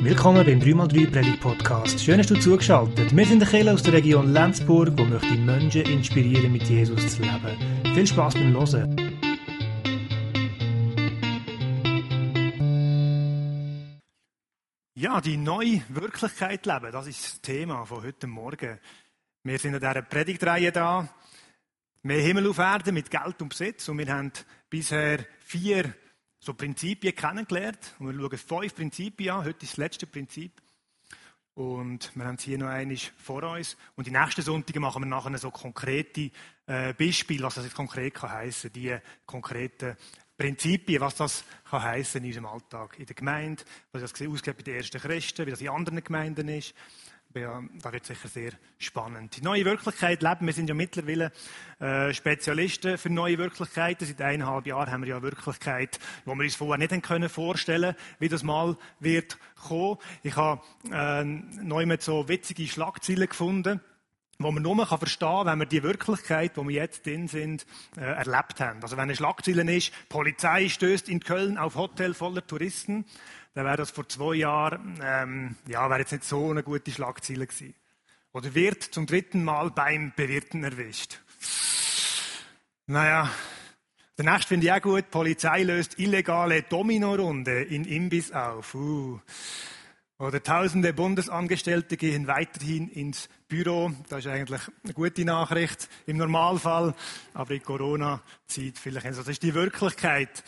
Willkommen beim 3x3 Predigt Podcast. Schön, dass du zugeschaltet. Wir sind der Kirche aus der Region Lenzburg, wo möchte Menschen inspirieren, mit Jesus zu leben. Viel Spaß beim Hören. Ja, die neue Wirklichkeit leben, das ist das Thema von heute Morgen. Wir sind in dieser Predigtreihe da. Mehr Himmel auf Erde mit Geld und Besitz. Und wir haben bisher vier so Prinzipien kennengelernt. Und wir schauen fünf Prinzipien an. Heute ist das letzte Prinzip. Und wir haben es hier noch eines vor uns. Und die nächsten Sonntage machen wir nachher so konkrete äh, Beispiele, was das konkret kann heissen. Die konkreten Prinzipien, was das kann heissen in unserem Alltag, in der Gemeinde, was das ausgeht bei den ersten Christen, wie das in anderen Gemeinden ist. Das wird sicher sehr spannend. Die neue Wirklichkeit leben. Wir sind ja mittlerweile äh, Spezialisten für neue Wirklichkeiten. Seit eineinhalb Jahren haben wir ja Wirklichkeit, die wir uns vorher nicht können vorstellen wie das mal wird kommen. Ich habe äh, neu mit so witzige Schlagzeilen gefunden wo man nur verstehen kann, wenn wir die Wirklichkeit, wo wir jetzt drin sind, äh, erlebt haben. Also wenn eine Schlagzeile ist, Polizei stößt in Köln auf Hotel voller Touristen, dann wäre das vor zwei Jahren, ähm, ja, wäre jetzt nicht so eine gute Schlagzeile gewesen. Oder wird zum dritten Mal beim Bewirten erwischt. Naja, der nächste finde ich auch gut. Polizei löst illegale Domino-Runde in Imbiss auf. Uh. Oder tausende Bundesangestellte gehen weiterhin ins Büro. Das ist eigentlich eine gute Nachricht im Normalfall. Aber in Corona-Zeit vielleicht. Also das ist die Wirklichkeit.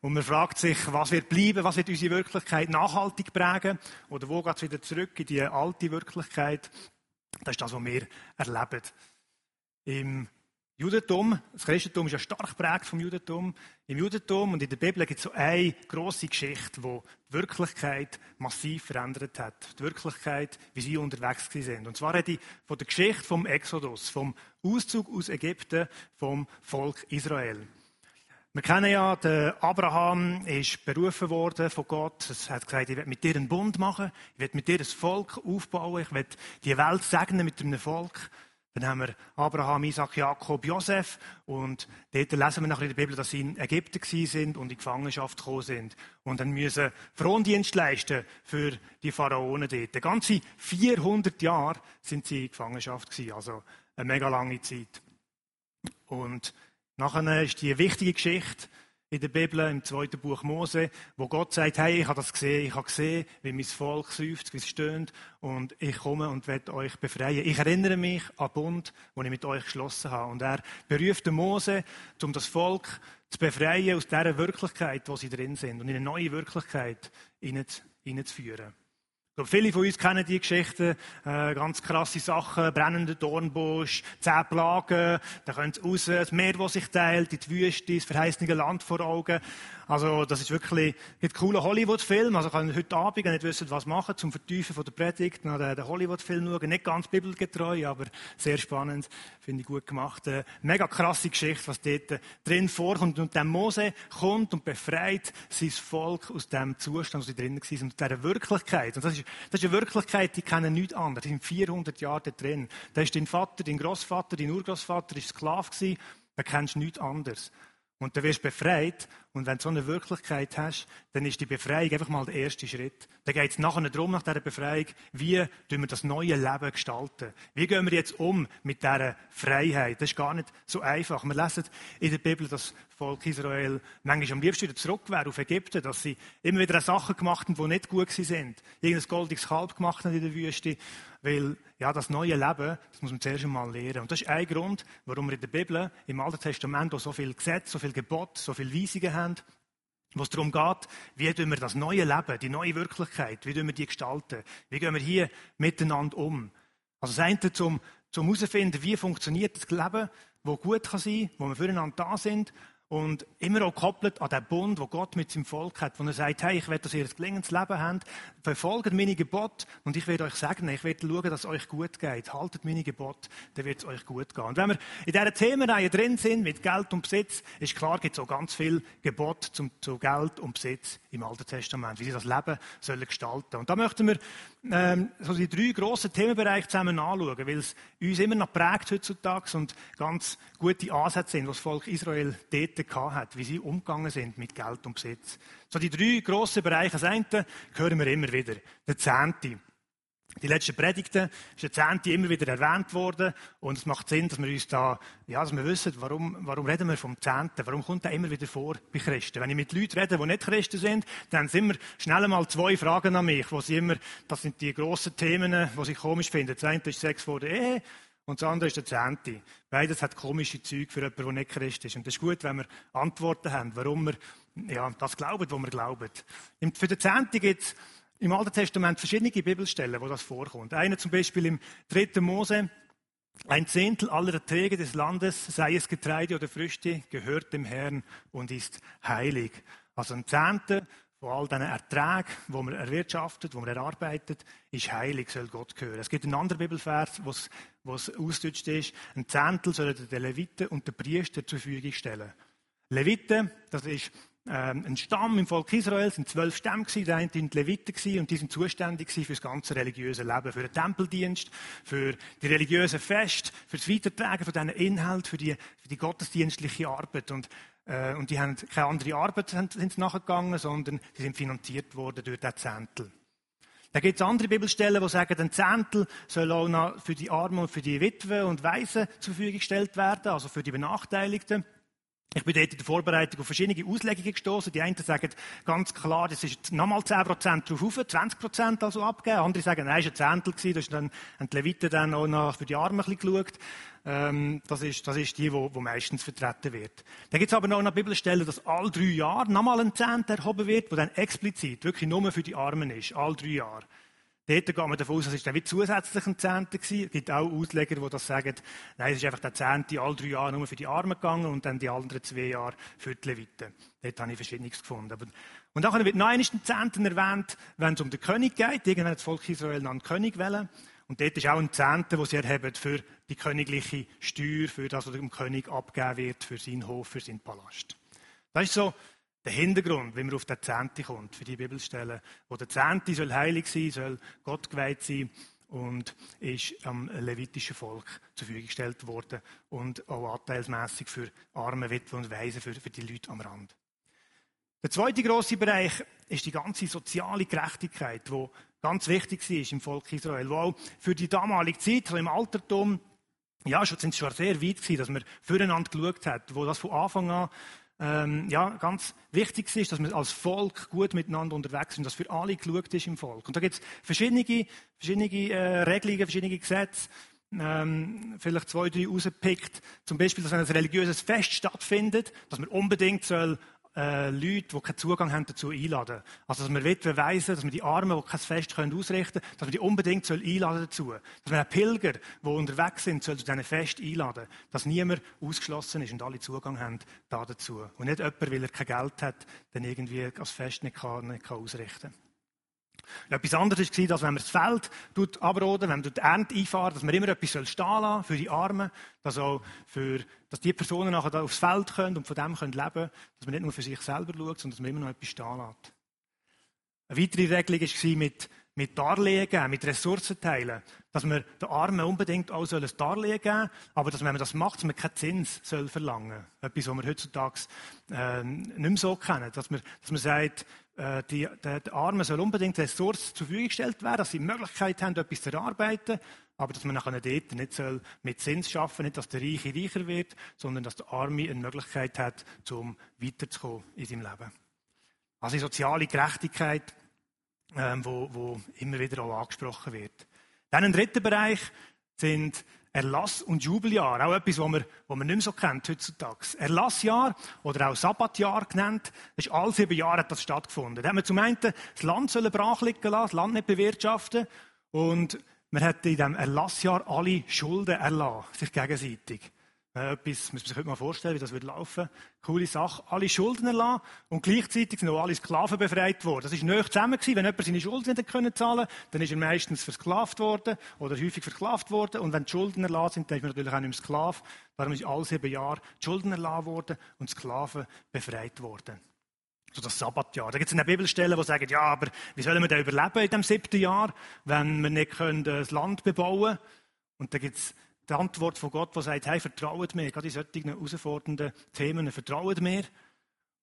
Und man fragt sich, was wird bleiben, was wird unsere Wirklichkeit nachhaltig prägen? Oder wo geht es wieder zurück in die alte Wirklichkeit? Das ist das, was wir erleben. Im Judentum, das Christentum ist ja stark geprägt vom Judentum. Im Judentum und in der Bibel gibt es so eine grosse Geschichte, die die Wirklichkeit massiv verändert hat. Die Wirklichkeit, wie sie unterwegs sind. Und zwar rede ich von der Geschichte vom Exodus, vom Auszug aus Ägypten vom Volk Israel. Wir kennen ja, der Abraham ist berufen worden von Gott. Er hat gesagt, ich werde mit dir einen Bund machen, ich werde mit dir ein Volk aufbauen, ich werde die Welt segnen mit einem Volk. Dann haben wir Abraham, Isaac, Jakob, Josef. Und dort lesen wir nachher in der Bibel, dass sie in Ägypten sind und in Gefangenschaft gekommen sind. Und dann müssen Frondienst leisten für die Pharaonen dort. Ganze 400 Jahre sind sie in Gefangenschaft gewesen. Also eine mega lange Zeit. Und nachher ist die wichtige Geschichte, in der Bibel, im zweiten Buch Mose, wo Gott sagt, hey, ich habe das gesehen, ich habe gesehen, wie mein Volk seufzt, wie es stöhnt, und ich komme und werde euch befreien. Ich erinnere mich an den Bund, den ich mit euch geschlossen habe. Und er beruft Mose, um das Volk zu befreien aus dieser Wirklichkeit, wo sie drin sind, und in eine neue Wirklichkeit hineinzuführen. Viele von uns kennen die Geschichten, äh, ganz krasse Sachen, brennender Dornbusch, zehn Plagen, da kommt es raus, das Meer, das sich teilt, in die Wüste, das verheißene Land vor Augen. Also, das ist wirklich ein cooler Hollywood-Film. Also, kann heute Abend nicht wissen, was machen, zum Vertiefen von der Predigt, noch den, den Hollywood-Film schauen. Nicht ganz bibelgetreu, aber sehr spannend. Finde ich gut gemacht. Eine mega krasse Geschichte, was dort drin vorkommt. Und der Mose kommt und befreit sein Volk aus dem Zustand, wo sie drinnen waren, und dieser Wirklichkeit. Und das ist, das ist eine Wirklichkeit, die kennen nichts anderes. Die sind 400 Jahre da drin. Da ist dein Vater, dein Großvater, dein Urgroßvater ist Sklave gewesen. Da kennst du nichts anderes. Und dann wirst du befreit. Und wenn du so eine Wirklichkeit hast, dann ist die Befreiung einfach mal der erste Schritt. Dann geht es nachher darum, nach dieser Befreiung, wie wir das neue Leben gestalten. Wie gehen wir jetzt um mit dieser Freiheit? Das ist gar nicht so einfach. Wir lesen in der Bibel, dass das Volk Israel manchmal am liebsten wieder zurück wäre auf Ägypten, dass sie immer wieder Sachen gemacht haben, die nicht gut sind. Irgendein goldiges Kalb gemacht haben in der Wüste. Weil, ja, das neue Leben, das muss man zuerst einmal lernen. Und das ist ein Grund, warum wir in der Bibel, im Alten Testament, so viel Gesetze, so viel Gebot, so viel Weisungen haben, wo es darum geht, wie wir das neue Leben, die neue Wirklichkeit, wie wir die gestalten? Wie gehen wir hier miteinander um? Also das eine zum, zum herausfinden, wie funktioniert das Leben, wo gut kann sein, wo wir füreinander da sind und immer auch gekoppelt an den Bund, wo Gott mit seinem Volk hat, wo er sagt, hey, ich werde, dass ihr ein gelingendes Leben habt, verfolgt meine Gebote und ich werde euch sagen, ich werde schauen, dass es euch gut geht. Haltet meine Gebote, dann wird es euch gut gehen. Und wenn wir in dieser Themenreihe drin sind, mit Geld und Besitz, ist klar, gibt es auch ganz viel Gebot zu Geld und Besitz im Alten Testament, wie sie das Leben sollen gestalten. Und da möchten wir ähm, so die drei grossen Themenbereiche zusammen anschauen, weil es uns immer noch prägt heutzutage und ganz gute Ansätze sind, was das Volk Israel dort hat, wie sie umgegangen sind mit Geld und Besitz. So die drei grossen Bereiche. Das eine hören wir immer wieder. Der Zehnte. Die letzten Predigten ist der Zehnte immer wieder erwähnt worden. Und es macht Sinn, dass wir uns da, ja, dass wir wissen, warum, warum reden wir vom Zehnten? Warum kommt der immer wieder vor bei Christen? Wenn ich mit Leuten rede, die nicht Christen sind, dann sind immer schnell einmal zwei Fragen an mich, wo sie immer, das sind die grossen Themen, die sie komisch finden. Das eine ist Sex vor der Ehe. Und das andere ist der Zehnte. Beides hat komische Züge für jemanden, der nicht Christ ist. Und das ist gut, wenn wir Antworten haben, warum wir ja, das glauben, was wir glauben. Für den Zehnte gibt es im Alten Testament verschiedene Bibelstellen, wo das vorkommt. Eine zum Beispiel im 3. Mose. Ein Zehntel aller Erträge des Landes, sei es Getreide oder Früchte, gehört dem Herrn und ist heilig. Also ein Zehntel von all diesen Erträgen, die man erwirtschaftet, die man erarbeitet, ist heilig, soll Gott gehören. Es gibt einen anderen Bibelvers, wo es ausgedrückt ist, ein Zehntel sollen den Leviten und den Priester zur Verfügung stellen. Leviten, das ist ähm, ein Stamm im Volk Israel, sind zwölf Stämme gewesen, die einen sind Leviten gewesen, und die sind zuständig für das ganze religiöse Leben, für den Tempeldienst, für die religiösen Feste, für das Weitertragen von diesen Inhalt, für die, für die gottesdienstliche Arbeit. Und, äh, und die haben keine andere Arbeit sind, sind nachgegangen, sondern sie sind finanziert worden durch den Zehntel. Da gibt es andere Bibelstellen, die sagen, ein Zehntel soll auch noch für die Armen und für die Witwen und Waisen zur Verfügung gestellt werden, also für die Benachteiligten. Ich bin dort in der Vorbereitung auf verschiedene Auslegungen gestoßen. Die einen sagen ganz klar, das ist nochmal 10% drauf auf, 20% also abgeben. Andere sagen, nein, war ein Zehntel gewesen, da ist dann, haben die Leviten dann auch noch für die Armen ein bisschen geschaut. Ähm, das ist, das ist die, wo meistens vertreten wird. Dann gibt es aber noch eine Bibelstelle, dass all drei Jahre nochmal ein Zehntel erhoben wird, wo dann explizit wirklich nur für die Armen ist. All drei Jahre. Dort geht man davon aus, es ist dann wie zusätzlich ein Zehnter gewesen. Es gibt auch Ausleger, die das sagen, nein, es ist einfach der Zehnte alle drei Jahre nur für die Armen gegangen und dann die anderen zwei Jahre für die Leviten. Dort habe ich Verschiedenes gefunden. Aber und dann wird noch ein Zehnten erwähnt, wenn es um den König geht. Irgendwann hat das Volk Israel einen König wählen. Und dort ist auch ein Zehnter, den sie erheben für die königliche Steuer, für das, was dem König abgegeben wird, für seinen Hof, für seinen Palast. Das ist so der Hintergrund, wie man auf den Zehnte kommt, für die Bibelstelle, wo der Zehnte soll heilig sein, soll Gott geweiht sein und ist am levitischen Volk zur Verfügung gestellt worden und auch anteilsmässig für arme Witwen und Waisen, für, für die Leute am Rand. Der zweite große Bereich ist die ganze soziale Gerechtigkeit, die ganz wichtig ist im Volk Israel, wo auch für die damalige Zeit, so im Altertum, ja, schon, sind schon sehr weit gewesen, dass man füreinander geschaut hat, wo das von Anfang an ähm, ja, ganz wichtig ist, dass man als Volk gut miteinander unterwegs ist und dass für alle geschaut ist im Volk. Und da gibt es verschiedene, verschiedene äh, Regelungen, verschiedene Gesetze, ähm, vielleicht zwei, drei rausgepickt. Zum Beispiel, dass wenn ein religiöses Fest stattfindet, dass man unbedingt soll äh, Leute, die keinen Zugang haben, dazu einladen. Also, dass wir Witwen dass wir die Armen, die kein Fest können ausrichten können, dass wir die unbedingt soll einladen dazu. Dass wir auch Pilger, die unterwegs sind, soll zu diesen Fest einladen. Dass niemand ausgeschlossen ist und alle Zugang haben da dazu. Und nicht jemand, weil er kein Geld hat, dann irgendwie das Fest nicht, kann, nicht kann ausrichten kann. Etwas anderes war, dass wenn man das Feld abroden, wenn man die Ernte einfahren, dass man immer etwas stehen lassen für die Armen, dass, auch für, dass die Personen nachher aufs Feld können und von dem können leben können, dass man nicht nur für sich selber schaut, sondern dass man immer noch etwas stehen lässt. Eine weitere Regelung war mit, mit Darlehen mit Ressourcen teilen, dass man den Armen unbedingt auch ein Darlehen geben aber dass, wenn man das macht, dass man keinen Zins soll verlangen soll. Etwas, was wir heutzutage äh, nicht mehr so kennen. Dass man, dass man sagt, die, der, der Armen soll unbedingt Ressourcen zur Verfügung gestellt werden, dass sie die Möglichkeit haben, etwas zu erarbeiten, aber dass man nachher dort nicht soll mit Zins schaffen nicht, dass der Reiche reicher wird, sondern dass der Arme eine Möglichkeit hat, um weiterzukommen in seinem Leben. Also die soziale Gerechtigkeit, ähm, wo, wo immer wieder auch angesprochen wird. Dann ein dritter Bereich sind Erlass- und Jubeljahr, auch etwas, was man, was man nicht mehr so kennt heutzutage. Erlassjahr oder auch Sabbatjahr genannt, das ist alle sieben Jahre hat das stattgefunden. Da haben wir zum einen das Land sollen brach liegen lassen, das Land nicht bewirtschaften und man hat in diesem Erlassjahr alle Schulden erlassen, sich gegenseitig. Äh, muss man sich mal vorstellen, wie das wird laufen. Coole Sache. Alle Schulden erlassen und gleichzeitig sind auch alle Sklaven befreit worden. Das ist nöch zusammen gewesen. Wenn jemand seine Schulden nicht können zahlen dann ist er meistens versklavt worden oder häufig versklavt worden. Und wenn die Schulden erlassen sind, dann ist man natürlich auch nicht mehr Sklav. Darum ist alle sieben Jahre die Schulden erlassen worden und Sklaven befreit worden. So das Sabbatjahr. Da gibt es eine Bibelstelle, die sagen, ja, aber wie sollen wir denn überleben in dem siebten Jahr, wenn wir nicht können das Land bebauen können? Und da gibt es die Antwort von Gott, die sagt, hey, vertraut mir, gerade in solchen herausfordernden Themen, vertraut mir.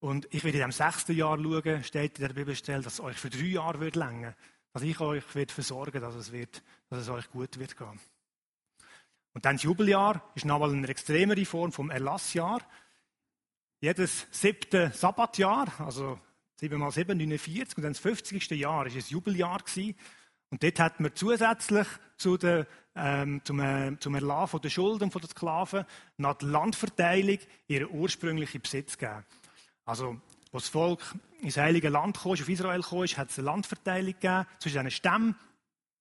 Und ich werde in dem sechsten Jahr schauen, steht in der Bibelstelle, dass es euch für drei Jahre wird länger, dass ich euch wird versorgen, dass es wird, dass es euch gut wird gehen. Und dann das Jubeljahr ist nochmal eine extremere Form vom Erlassjahr. Jedes siebte Sabbatjahr, also 7 mal 7, 49, und dann das 50. Jahr ist ein Jubeljahr gewesen. Und dort hat man zusätzlich zu der, ähm, zum, äh, zum Erlass der Schulden der Sklaven nach der Landverteilung ihren ursprünglichen Besitz gegeben. Also, als das Volk ins Heilige Land kam, auf Israel kam, hat es eine Landverteilung gegeben zwischen diesen Stämmen.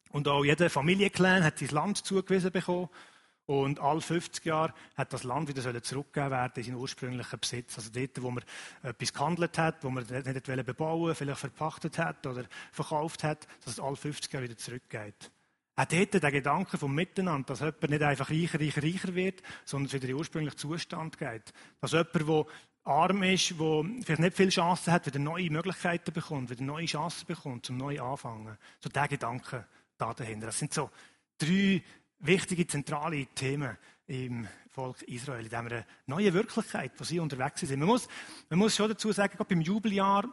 Und auch jeder Familienclan hat sein Land zugewiesen bekommen. Und alle 50 Jahre hat das Land wieder zurückgegeben werden in seinen ursprünglichen Besitz. Also dort, wo man etwas gehandelt hat, wo man nicht bebauen vielleicht verpachtet hat oder verkauft hat, dass es alle 50 Jahre wieder zurückgeht. Auch dort der Gedanke vom Miteinander, dass jemand nicht einfach reicher, reicher, reicher wird, sondern wieder in den ursprünglichen Zustand geht. Dass jemand, der arm ist, der vielleicht nicht viele Chancen hat, wieder neue Möglichkeiten bekommt, wieder neue Chancen bekommt, zum neu anfangen. So der Gedanke da dahinter. Das sind so drei wichtige, zentrale Themen im Volk Israel, in dieser neuen Wirklichkeit, wo sie unterwegs sind. Man muss, man muss schon dazu sagen, gerade beim Jubeljahr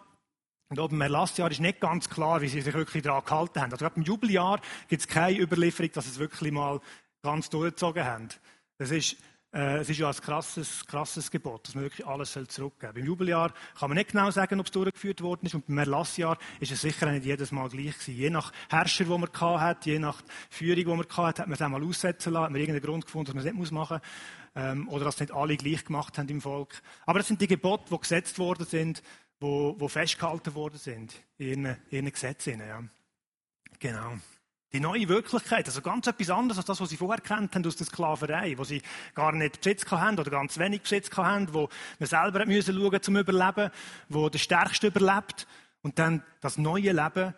und auch beim Erlassjahr ist nicht ganz klar, wie sie sich wirklich daran gehalten haben. Also gerade beim Jubeljahr gibt es keine Überlieferung, dass sie es wirklich mal ganz durchgezogen haben. Das ist äh, es ist ja ein krasses, krasses Gebot, dass man wirklich alles zurückgeben soll. Beim Jubeljahr kann man nicht genau sagen, ob es durchgeführt worden ist. Und beim Erlassjahr ist es sicher nicht jedes Mal gleich gewesen. Je nach Herrscher, den man hat, je nach Führung, die man hat, hat man es einmal aussetzen lassen, hat man irgendeinen Grund gefunden, dass man es nicht machen muss. Ähm, oder dass nicht alle gleich gemacht haben im Volk. Aber das sind die Gebote, die gesetzt worden sind, die, die festgehalten worden sind in ihren, Gesetzen. Ja. Genau. Die neue Wirklichkeit, also ganz etwas anderes als das, was sie vorher kennt haben aus der Sklaverei, wo sie gar nicht Besitz haben oder ganz wenig Besitz haben, wo man selber müssen schauen zum Überleben, wo der Stärkste überlebt und dann das neue Leben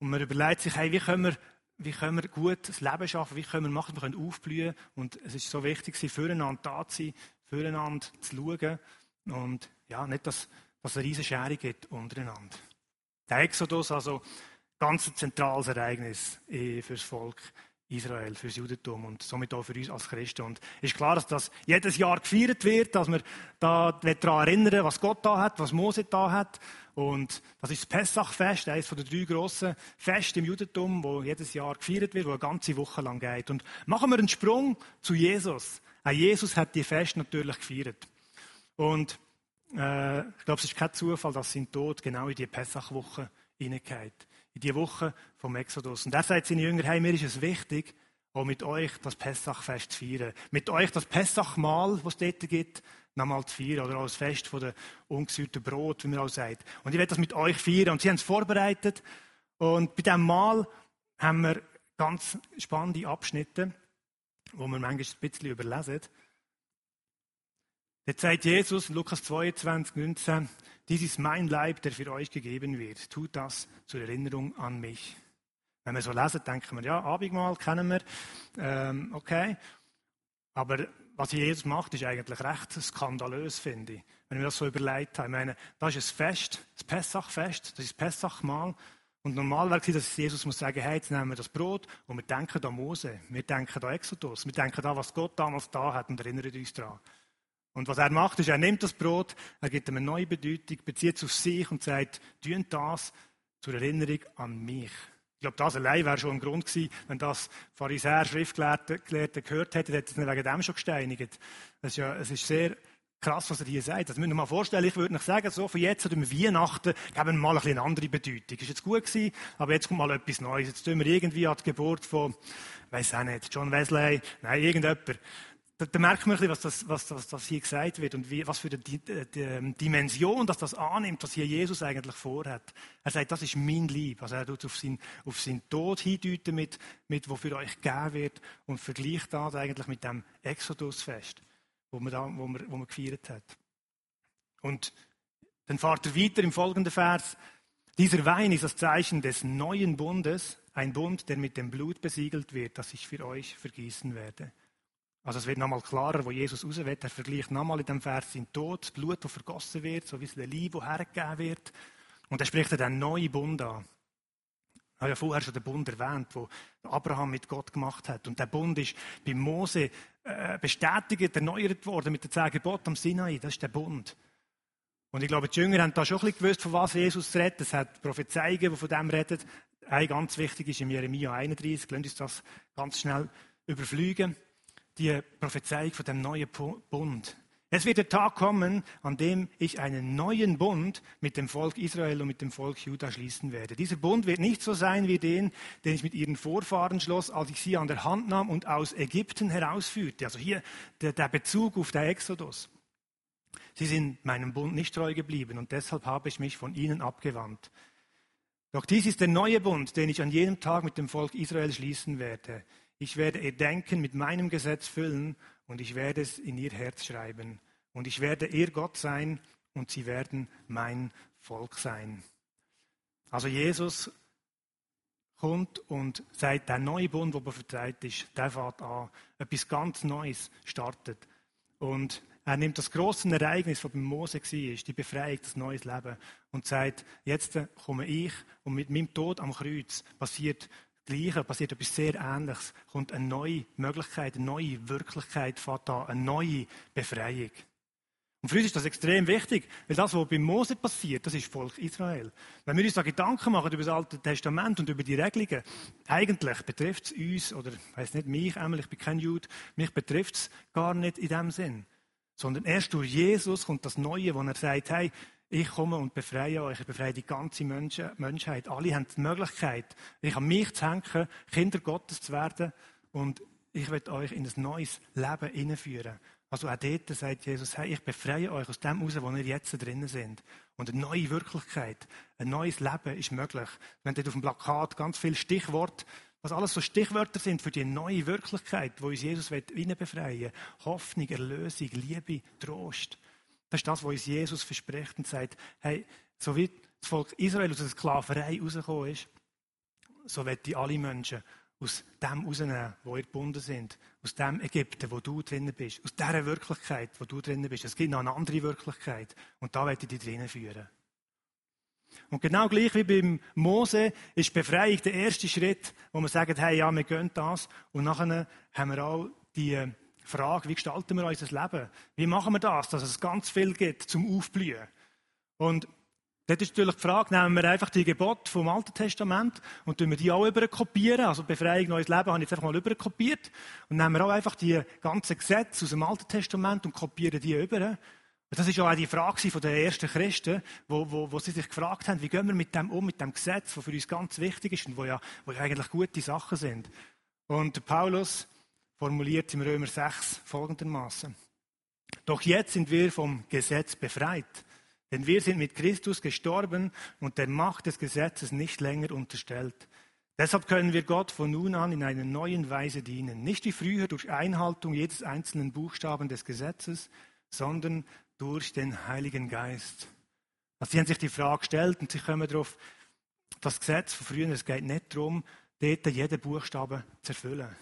und man überlegt sich, hey, wie können wir wie können wir gut das Leben schaffen, wie können wir machen, wir können aufblühen und es ist so wichtig, füreinander da zu sein, füreinander zu schauen und ja, nicht, dass, dass es eine riesige Schere gibt untereinander. Der Exodus, also ganz ein zentrales Ereignis für das Volk Israel, für das Judentum und somit auch für uns als Christen. Und es ist klar, dass das jedes Jahr gefeiert wird, dass wir da daran erinnern, was Gott da hat, was Mose da hat. Und das ist das Pessachfest, eines der drei grossen Feste im Judentum, wo jedes Jahr gefeiert wird, wo eine ganze Woche lang geht. Und machen wir einen Sprung zu Jesus. Auch Jesus hat die Fest natürlich gefeiert. Und äh, ich glaube, es ist kein Zufall, dass sein Tod genau in die Pessachwoche hineingeht in die Woche vom Exodus. Und er sagt seinen Jüngern, hey, mir ist es wichtig, auch mit euch das Pessachfest zu feiern. Mit euch das Pessachmahl, das es dort gibt, nochmal zu feiern. Oder auch das Fest von der ungesäuerten Brot, wie man auch sagt. Und ich werde das mit euch feiern. Und sie haben es vorbereitet. Und bei diesem Mahl haben wir ganz spannende Abschnitte, wo wir manchmal ein bisschen überlesen. Jetzt sagt Jesus in Lukas 22, 19, dies ist mein Leib, der für euch gegeben wird. Tut das zur Erinnerung an mich. Wenn wir so lesen, denken wir, ja, Abendmahl kennen wir, ähm, okay. Aber was Jesus macht, ist eigentlich recht skandalös, finde ich. Wenn wir das so überlegt haben. Ich meine, das ist ein Fest, das Pessachfest, das ist das Pessachmahl. Und normal wäre es, dass Jesus muss sagen, hey, jetzt nehmen wir das Brot und wir denken an Mose, wir denken an Exodus, wir denken an, was Gott damals da hat und erinnern uns daran. Und was er macht, ist, er nimmt das Brot, er gibt ihm eine neue Bedeutung, bezieht es auf sich und sagt, tun das zur Erinnerung an mich. Ich glaube, das allein wäre schon ein Grund gewesen, wenn das Pharisäer, Schriftgelehrte gehört hätten, hätte es wegen dem schon gesteinigt. Das ist ja, es ist sehr krass, was er hier sagt. Das müssen wir mal vorstellen. Ich würde nicht sagen, so von jetzt oder Weihnachten geben wir mal ein eine andere Bedeutung. Ist jetzt gut gewesen, aber jetzt kommt mal etwas Neues. Jetzt tun wir irgendwie an die Geburt von, weiß auch nicht, John Wesley, nein, irgendjemand da, da merkt man was das, was, was das hier gesagt wird und wie, was für eine die, die Dimension, dass das annimmt, was hier Jesus eigentlich vorhat. Er sagt, das ist mein Lieb. Also er tut auf seinen, auf seinen Tod hindeuten mit, mit, wo für euch gegeben wird und vergleicht das eigentlich mit dem Exodusfest, wo man, da, wo man, wo man gefeiert hat. Und dann fahrt er weiter im folgenden Vers. Dieser Wein ist das Zeichen des neuen Bundes, ein Bund, der mit dem Blut besiegelt wird, das ich für euch vergießen werde. Also es wird nochmal klarer, wo Jesus raus will. Er vergleicht nochmal in dem Vers sein Tod, das Blut, das vergossen wird, so wie es Liebe, das hergegeben wird. Und er spricht dann neuen Bund an. Ich habe ja vorher schon den Bund erwähnt, wo Abraham mit Gott gemacht hat. Und der Bund ist bei Mose äh, bestätigt, erneuert worden mit den zehn Geboten am Sinai. Das ist der Bund. Und ich glaube, die Jünger haben da schon ein bisschen gewusst, von was Jesus redet. Es hat Prophezeiungen, die von dem reden. Ein ganz wichtig ist im Jeremia 31. Lasst uns das ganz schnell überfliegen. Die Prophezeiung von dem neuen Bund. Es wird der Tag kommen, an dem ich einen neuen Bund mit dem Volk Israel und mit dem Volk Juda schließen werde. Dieser Bund wird nicht so sein wie den, den ich mit ihren Vorfahren schloss, als ich sie an der Hand nahm und aus Ägypten herausführte. Also hier der, der Bezug auf den Exodus. Sie sind meinem Bund nicht treu geblieben und deshalb habe ich mich von ihnen abgewandt. Doch dies ist der neue Bund, den ich an jenem Tag mit dem Volk Israel schließen werde. Ich werde ihr Denken mit meinem Gesetz füllen und ich werde es in ihr Herz schreiben. Und ich werde ihr Gott sein und sie werden mein Volk sein. Also Jesus kommt und sagt, der neue Bund, der vertreibt ist, der fährt an. Etwas ganz Neues startet. Und er nimmt das große Ereignis, das bei Mose war, die Befreiung, das neues Leben, und sagt, jetzt komme ich und mit meinem Tod am Kreuz passiert Gleiche, passiert etwas sehr Ähnliches, kommt eine neue Möglichkeit, eine neue Wirklichkeit fährt da, eine neue Befreiung. Und für uns ist das extrem wichtig, weil das, was bei Mose passiert, das ist Volk Israel. Wenn wir uns da Gedanken machen über das Alte Testament und über die Regelungen, eigentlich betrifft es uns, oder ich weiß nicht mich, einmal, ich bin kein Jude, mich betrifft es gar nicht in dem Sinn. Sondern erst durch Jesus kommt das Neue, wo er sagt, hey, ich komme und befreie euch, ich befreie die ganze Menschheit. Alle haben die Möglichkeit, ich an mich zu hängen, Kinder Gottes zu werden und ich werde euch in ein neues Leben hineinführen. Also auch dort sagt Jesus, hey, ich befreie euch aus dem heraus, wo ihr jetzt drinnen sind. Und eine neue Wirklichkeit, ein neues Leben ist möglich. Wenn dort auf dem Plakat ganz viele Stichworte, was alles so Stichwörter sind für die neue Wirklichkeit, wo uns Jesus befreien will. Hoffnung, Erlösung, Liebe, Trost. Das ist das, was uns Jesus verspricht und sagt, hey, so wie das Volk Israel aus der Sklaverei rausgekommen ist, so wird die alle Menschen aus dem rausnehmen, wo ihr gebunden sind. Aus dem Ägypten, wo du drinnen bist. Aus dieser Wirklichkeit, wo du drinnen bist. Es gibt noch eine andere Wirklichkeit. Und da werde ich dich drinnen führen. Und genau gleich wie beim Mose ist Befreiung der erste Schritt, wo man sagt, hey, ja, wir gehen das. Und nachher haben wir auch die Frage, wie gestalten wir unser Leben? Wie machen wir das, dass es ganz viel gibt zum Aufblühen? Und Dort ist natürlich die Frage, nehmen wir einfach die Gebote vom Alten Testament und tun wir die auch überkopieren? Also Befreiung, neues Leben habe ich jetzt einfach mal überkopiert. Und nehmen wir auch einfach die ganzen Gesetze aus dem Alten Testament und kopieren die über. Das ist auch die Frage der ersten Christen, wo, wo, wo sie sich gefragt haben, wie gehen wir mit dem um, mit dem Gesetz, das für uns ganz wichtig ist und wo ja, wo ja eigentlich gute Sachen sind. Und Paulus formuliert im Römer 6 folgendermaßen. Doch jetzt sind wir vom Gesetz befreit, denn wir sind mit Christus gestorben und der Macht des Gesetzes nicht länger unterstellt. Deshalb können wir Gott von nun an in einer neuen Weise dienen, nicht wie früher durch Einhaltung jedes einzelnen Buchstaben des Gesetzes, sondern durch den Heiligen Geist. Also sie haben sich die Frage gestellt und sie kommen darauf, das Gesetz von früher, es geht nicht darum, dort jeden Buchstaben zu erfüllen.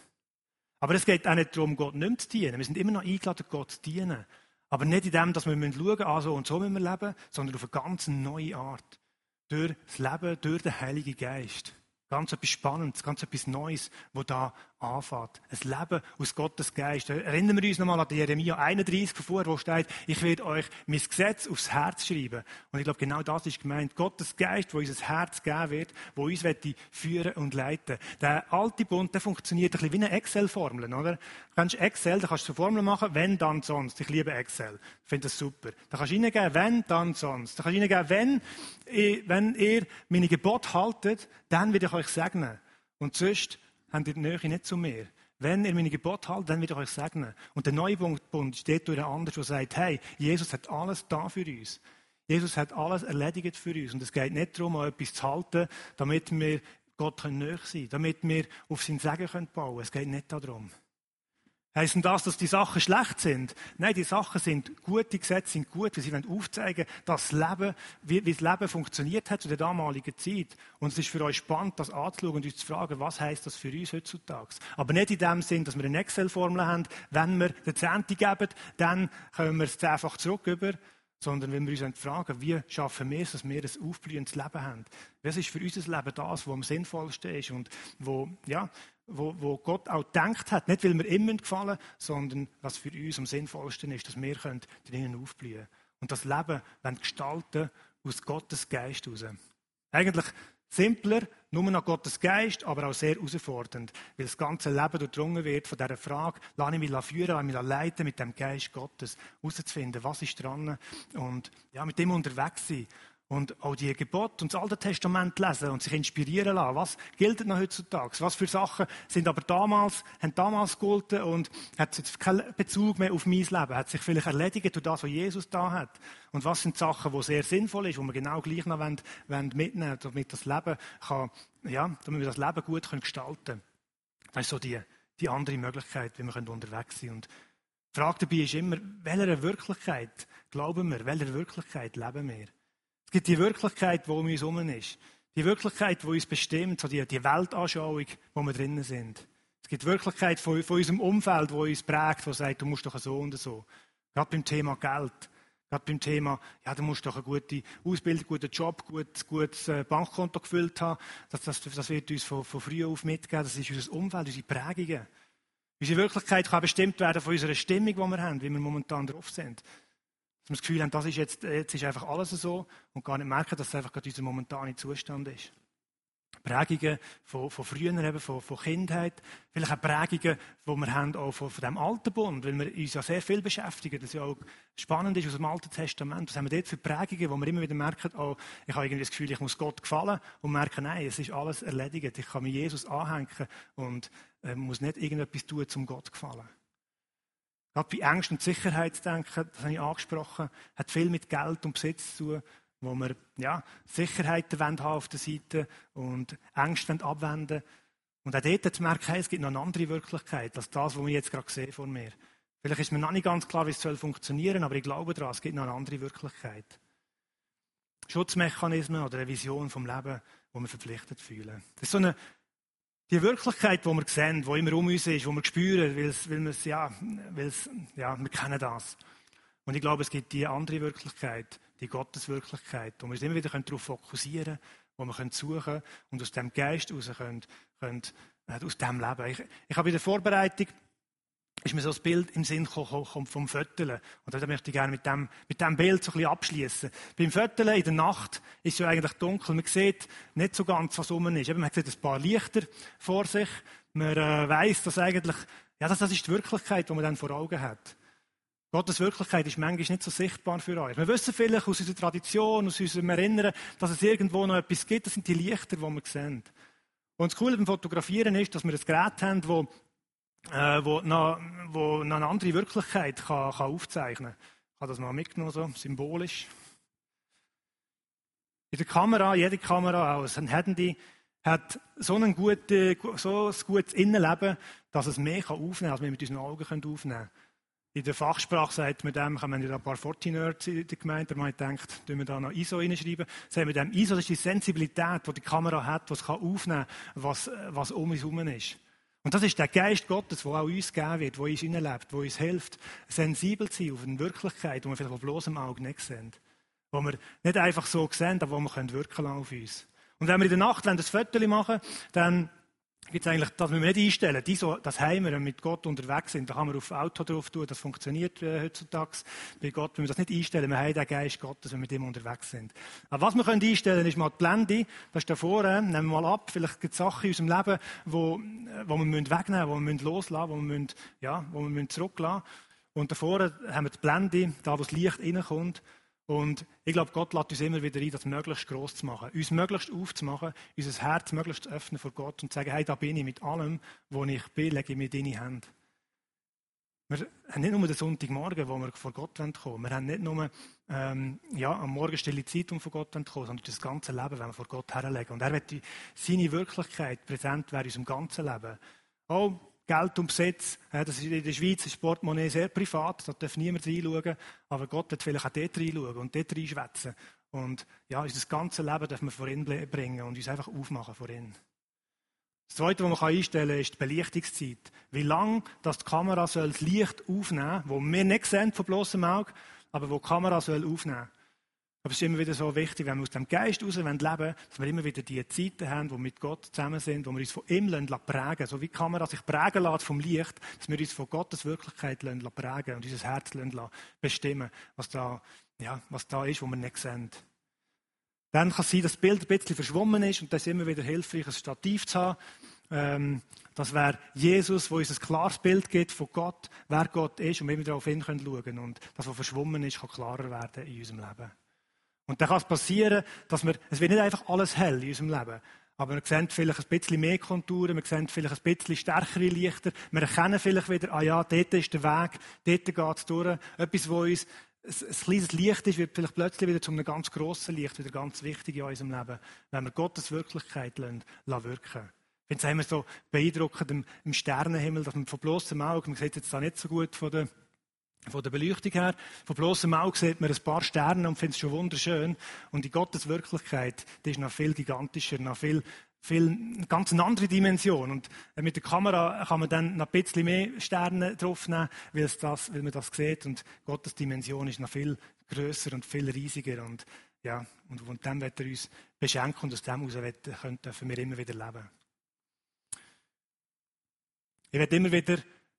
Aber es geht auch nicht darum, Gott nicht zu dienen. Wir sind immer noch eingeladen, Gott zu dienen. Aber nicht in dem, dass wir schauen müssen, ah, so und so müssen wir leben, sondern auf eine ganz neue Art. Durch das Leben, durch den Heiligen Geist. Ganz etwas Spannendes, ganz etwas Neues, wo da anfängt. Ein Leben aus Gottes Geist. Erinnern wir uns nochmal an Jeremia 31 von vorher, wo steht, ich werde euch mein Gesetz aufs Herz schreiben. Und ich glaube, genau das ist gemeint. Gottes Geist, wo ein Herz geben wird, wo uns führen und leiten Der alte Bund, der funktioniert ein bisschen wie eine Excel-Formel, oder? Du kannst Excel, da kannst du Formel machen, wenn, dann, sonst. Ich liebe Excel. Ich finde das super. Da kannst du reingeben, wenn, dann, sonst. Da kannst du reingeben, wenn, wenn ihr meine Gebote haltet, dann werde ich euch segnen. Und sonst habt ihr die Nähe nicht zu mir. Wenn ihr meine Gebote haltet, dann werde ich euch segnen. Und der neue Bund steht durch einen anderen, der sagt, hey, Jesus hat alles da für uns. Jesus hat alles erledigt für uns. Und es geht nicht darum, etwas zu halten, damit wir Gott näher sein können, damit wir auf sein Segen bauen können. Es geht nicht darum. Heißt das, dass die Sachen schlecht sind? Nein, die Sachen sind gut, die Gesetze sind gut, weil sie wollen aufzeigen, dass das Leben, wie, wie das Leben funktioniert hat zu der damaligen Zeit. Und es ist für euch spannend, das anzuschauen und uns zu fragen, was heißt das für uns heutzutage? Aber nicht in dem Sinn, dass wir eine Excel-Formel haben, wenn wir den Zehnte geben, dann können wir es einfach zurück über, sondern wenn wir uns fragen, wie schaffen wir es, dass wir ein aufblühendes Leben haben? Was ist für unser Leben das, was am sinnvollsten ist und wo, ja, wo, wo Gott auch gedacht hat, nicht weil wir ihm gefallen, sondern was für uns am sinnvollsten ist, dass wir drinnen aufblühen können. Und das Leben gestalten aus Gottes Geist heraus. Eigentlich simpler, nur noch Gottes Geist, aber auch sehr herausfordernd, weil das ganze Leben durchdrungen wird von dieser Frage, lasse ich mich führen, lasse ich mich leiten mit dem Geist Gottes, herauszufinden, was ist dran und ja, mit dem unterwegs sein. Und auch die Gebote und das Alte Testament lesen und sich inspirieren lassen. Was gilt noch heutzutage? Was für Sachen sind aber damals, haben damals gegolten und hat jetzt keinen Bezug mehr auf mein Leben? Hat sich vielleicht erledigt durch das, was Jesus da hat? Und was sind Sachen, die sehr sinnvoll sind, die wir genau gleich noch wollen, wollen mitnehmen damit das Leben kann, ja, damit wir das Leben gut können gestalten können? Das ist so die, die andere Möglichkeit, wie wir unterwegs sein. Und die Frage dabei ist immer, welcher Wirklichkeit glauben wir, welcher Wirklichkeit leben wir? Es gibt die Wirklichkeit, die um uns herum ist. Die Wirklichkeit, die uns bestimmt, so die, die Weltanschauung, wo wir drinnen sind. Es gibt die Wirklichkeit von, von unserem Umfeld, die uns prägt, die sagt, du musst doch so und so. Gerade beim Thema Geld. Gerade beim Thema, ja, du musst doch eine gute Ausbildung, guten Job, gutes, gutes äh, Bankkonto gefüllt haben. Das, das, das wird uns von, von früh auf mitgeben. Das ist unser Umfeld, unsere Prägungen. Unsere Wirklichkeit kann bestimmt werden von unserer Stimmung, die wir haben, wie wir momentan drauf sind. Dass wir das Gefühl haben, das ist jetzt, jetzt ist einfach alles so und gar nicht merken, dass es einfach gerade unser momentaner Zustand ist. Prägungen von, von früher, eben von, von Kindheit, vielleicht auch Prägungen, die wir haben auch von, von dem alten Bund, weil wir uns ja sehr viel beschäftigen, das ja auch spannend ist aus dem Alten Testament. Was haben wir dort für Prägungen, wo wir immer wieder merken, oh, ich habe irgendwie das Gefühl, ich muss Gott gefallen und merken, nein, es ist alles erledigt, ich kann mir Jesus anhängen und äh, muss nicht irgendetwas tun, um Gott zu gefallen. Gerade bei Angst und Sicherheit denken, das habe ich angesprochen, hat viel mit Geld und Besitz zu tun, wo wir ja, Sicherheiten haben auf der Seite und Ängste abwenden Und auch dort zu merken, es gibt noch eine andere Wirklichkeit als das, was wir jetzt gerade sehen vor mir. Vielleicht ist mir noch nicht ganz klar, wie es soll funktionieren, aber ich glaube daran, es gibt noch eine andere Wirklichkeit. Schutzmechanismen oder eine Vision vom Leben, wo wir verpflichtet fühlen. Das ist so eine die Wirklichkeit, die wir sehen, die immer um uns ist, die wir spüren, weil, wir es, ja, weil es, ja, wir kennen das. Und ich glaube, es gibt die andere Wirklichkeit, die Gotteswirklichkeit, wo wir uns immer wieder darauf fokussieren können, wo wir suchen können und aus dem Geist heraus können, können, äh, aus dem Leben. Ich, ich habe in der Vorbereitung ist mir so das Bild im Sinn gekommen vom Fötteln. Und da möchte ich gerne mit dem, mit dem Bild so ein bisschen abschließen. Beim Fötteln in der Nacht ist es ja eigentlich dunkel. Man sieht nicht so ganz, was rum ist. Man sieht ein paar Lichter vor sich. Man äh, weiß, dass eigentlich, ja, das, das ist die Wirklichkeit, die man dann vor Augen hat. Gottes Wirklichkeit ist manchmal nicht so sichtbar für euch. Wir wissen vielleicht aus unserer Tradition, aus unserem Erinnern, dass es irgendwo noch etwas gibt. Das sind die Lichter, die wir sehen. Und das Coole beim Fotografieren ist, dass wir ein Gerät haben, das äh, wo, noch, wo noch eine andere Wirklichkeit kann, kann aufzeichnen kann. Ich habe das mal mitgenommen, so symbolisch. In der Kamera, jede Kamera, auch ein Handy, hat so, einen guten, so ein gutes Innenleben, dass es mehr aufnehmen kann, als wir mit unseren Augen aufnehmen können. In der Fachsprache sagt man dem, haben wir ein paar Forti-Nerds in der Gemeinde, man denkt, tun wir da noch ISO reinschreiben, sagen wir dem, ISO das ist die Sensibilität, die die Kamera hat, die es aufnehmen kann, was, was um uns herum ist. Und das ist der Geist Gottes, der auch uns geben wird, der uns hineinlebt, der uns hilft, sensibel zu sein auf eine Wirklichkeit, die wir vielleicht auf bloßem Auge nicht sehen. Wo wir nicht einfach so sehen, aber wo wir wirken auf uns. Und wenn wir in der Nacht das Foto machen, dann gibt es eigentlich, das müssen wir nicht einstellen. Die so, das wenn wir mit Gott unterwegs sind, da kann man auf Auto drauf tun, das funktioniert äh, heutzutage. Bei Gott müssen wir das nicht einstellen. Wir haben den Geist Gottes, wenn wir mit ihm unterwegs sind. Aber was wir können einstellen, ist mal die Blende. Das ist da vorne. Nehmen wir mal ab. Vielleicht gibt es Sachen in unserem Leben, wo, wo wir müssen wegnehmen müssen, wo wir müssen loslassen wo wir, müssen, ja, wo wir müssen zurücklassen Und da vorne haben wir die Blende, da wo das Licht reinkommt. Und ich glaube, Gott lädt uns immer wieder ein, das möglichst groß zu machen, uns möglichst aufzumachen, unser Herz möglichst zu öffnen vor Gott und zu sagen, hey, da bin ich mit allem, wo ich bin, lege ich mir deine Hände. Wir haben nicht nur den Sonntagmorgen, wo wir vor Gott kommen wollen. Wir haben nicht nur ähm, ja, am Morgen stille Zeit, um vor Gott kommen sondern das ganze Leben wenn wir vor Gott herlegen. Und er wird seine Wirklichkeit präsent werden in unserem ganzen Leben. Auch Geld und Besitz. Das ist in der Schweiz ist Portemonnaie sehr privat, da darf niemand reinschauen. Aber Gott wird vielleicht auch dort reinschauen und dort reinschwätzen. Und ja, unser ganzes Leben dürfen wir vor ihn bringen und uns einfach aufmachen vor. Das Zweite, was man einstellen kann, ist die Belichtungszeit. Wie lange das die Kamera soll das Licht aufnehmen soll, das wir nicht sehen von bloßem Auge, aber wo die Kamera soll aufnehmen aber es ist immer wieder so wichtig, wenn wir aus dem Geist heraus leben wollen, dass wir immer wieder die Zeiten haben, wo wir mit Gott zusammen sind, wo wir uns von ihm prägen lassen. So wie die Kamera sich prägen lässt vom Licht, dass wir uns von Gottes Wirklichkeit prägen und unser Herz bestimmen was da, ja, was da ist, wo wir nicht sehen. Dann kann es sein, dass das Bild ein bisschen verschwommen ist und das ist immer wieder hilfreich, ein Stativ zu haben. Ähm, das wäre Jesus, wo uns ein klares Bild gibt von Gott, wer Gott ist und wir immer darauf hin können schauen Und das, was verschwommen ist, kann klarer werden in unserem Leben. Und dann kann es passieren, dass wir, es wird nicht einfach alles hell in unserem Leben. Aber wir sehen vielleicht ein bisschen mehr Konturen, wir sehen vielleicht ein bisschen stärkere Lichter, wir erkennen vielleicht wieder, ah ja, dort ist der Weg, dort geht es durch. Etwas, wo uns ein, kleines Licht ist, wird vielleicht plötzlich wieder zu einem ganz grossen Licht, wieder ganz wichtig in unserem Leben, wenn wir Gottes Wirklichkeit lassen, lassen wirken. Finde es immer so beeindruckend im, im Sternenhimmel, dass man von bloßem Auge, man sieht jetzt da nicht so gut von der, von der Beleuchtung her, von bloßem Auge sieht man ein paar Sterne und findet es schon wunderschön. Und die Gottes Wirklichkeit, die ist noch viel gigantischer, noch viel viel, eine ganz andere Dimension. Und äh, mit der Kamera kann man dann noch ein bisschen mehr Sterne draufnehmen, weil, das, weil man das sieht. Und Gottes Dimension ist noch viel größer und viel riesiger. Und, ja, und von dem wird er uns beschenken und aus dem heraus dürfen wir immer wieder leben. Ich werde immer wieder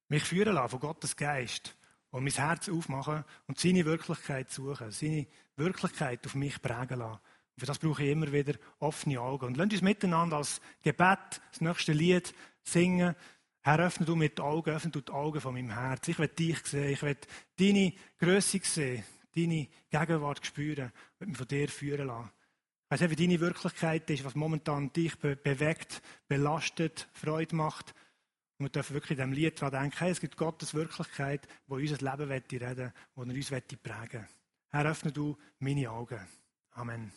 mich führen lassen von Gottes Geist und mein Herz aufmachen und seine Wirklichkeit suchen, seine Wirklichkeit auf mich prägen lassen. Für das brauche ich immer wieder offene Augen. Und lasst uns miteinander als Gebet das nächste Lied singen. Herr, öffne du mit den Augen, öffne du die Augen von meinem Herz. Ich will dich sehen, ich will deine Größe sehen, deine Gegenwart spüren, ich mich von dir führen lassen. Ich weiss nicht, wie deine Wirklichkeit ist, was momentan dich be bewegt, belastet, Freude macht. Und wir dürfen wirklich in diesem Lied daran denken, hey, es gibt Gottes Wirklichkeit, wo unser Leben reden will, wo er uns prägen will. Herr, öffne du meine Augen. Amen.